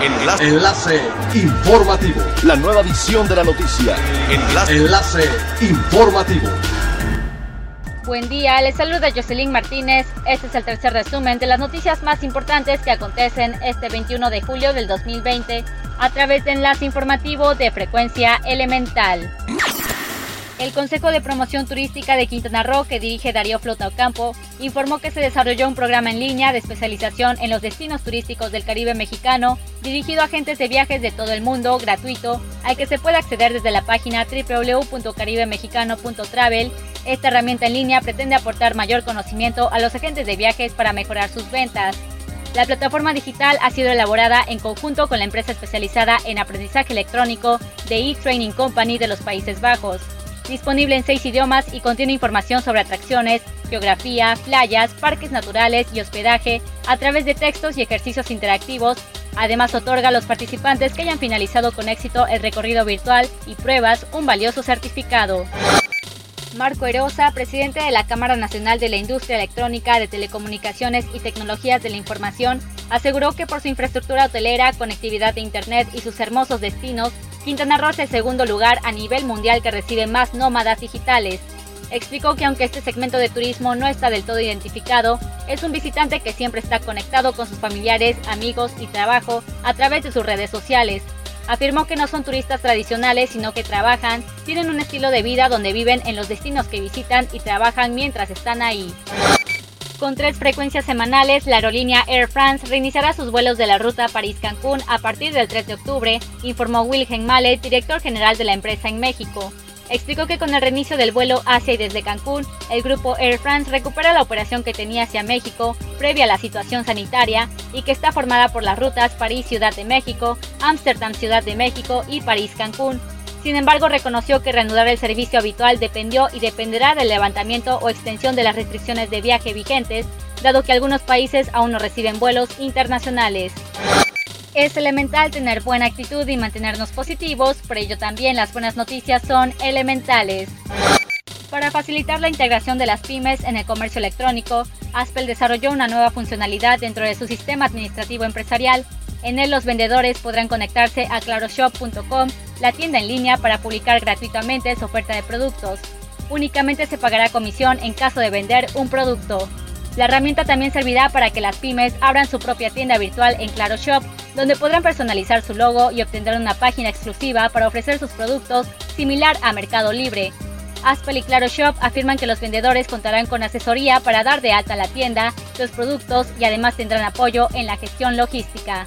Enlace. Enlace informativo. La nueva edición de la noticia. Enlace. Enlace informativo. Buen día, les saluda Jocelyn Martínez. Este es el tercer resumen de las noticias más importantes que acontecen este 21 de julio del 2020 a través de Enlace Informativo de Frecuencia Elemental. El Consejo de Promoción Turística de Quintana Roo, que dirige Darío Flota Ocampo, informó que se desarrolló un programa en línea de especialización en los destinos turísticos del Caribe mexicano, dirigido a agentes de viajes de todo el mundo, gratuito, al que se puede acceder desde la página www.caribemexicano.travel. Esta herramienta en línea pretende aportar mayor conocimiento a los agentes de viajes para mejorar sus ventas. La plataforma digital ha sido elaborada en conjunto con la empresa especializada en aprendizaje electrónico de e-Training Company de los Países Bajos disponible en seis idiomas y contiene información sobre atracciones, geografía, playas, parques naturales y hospedaje a través de textos y ejercicios interactivos. Además otorga a los participantes que hayan finalizado con éxito el recorrido virtual y pruebas un valioso certificado. Marco Erosa, presidente de la Cámara Nacional de la Industria Electrónica de Telecomunicaciones y Tecnologías de la Información, aseguró que por su infraestructura hotelera, conectividad de Internet y sus hermosos destinos, Quintana Roo es el segundo lugar a nivel mundial que recibe más nómadas digitales. Explicó que aunque este segmento de turismo no está del todo identificado, es un visitante que siempre está conectado con sus familiares, amigos y trabajo a través de sus redes sociales. Afirmó que no son turistas tradicionales, sino que trabajan, tienen un estilo de vida donde viven en los destinos que visitan y trabajan mientras están ahí. Con tres frecuencias semanales, la aerolínea Air France reiniciará sus vuelos de la ruta París-Cancún a partir del 3 de octubre, informó Wilhelm Mallet, director general de la empresa en México. Explicó que con el reinicio del vuelo hacia y desde Cancún, el grupo Air France recupera la operación que tenía hacia México previa a la situación sanitaria y que está formada por las rutas París-Ciudad de México, Ámsterdam-Ciudad de México y París-Cancún, sin embargo, reconoció que reanudar el servicio habitual dependió y dependerá del levantamiento o extensión de las restricciones de viaje vigentes, dado que algunos países aún no reciben vuelos internacionales. Es elemental tener buena actitud y mantenernos positivos, por ello también las buenas noticias son elementales. Para facilitar la integración de las pymes en el comercio electrónico, Aspel desarrolló una nueva funcionalidad dentro de su sistema administrativo empresarial. En él los vendedores podrán conectarse a claroshop.com la tienda en línea para publicar gratuitamente su oferta de productos. Únicamente se pagará comisión en caso de vender un producto. La herramienta también servirá para que las pymes abran su propia tienda virtual en Claro Shop, donde podrán personalizar su logo y obtener una página exclusiva para ofrecer sus productos similar a Mercado Libre. Aspel y Claro Shop afirman que los vendedores contarán con asesoría para dar de alta la tienda, los productos y además tendrán apoyo en la gestión logística.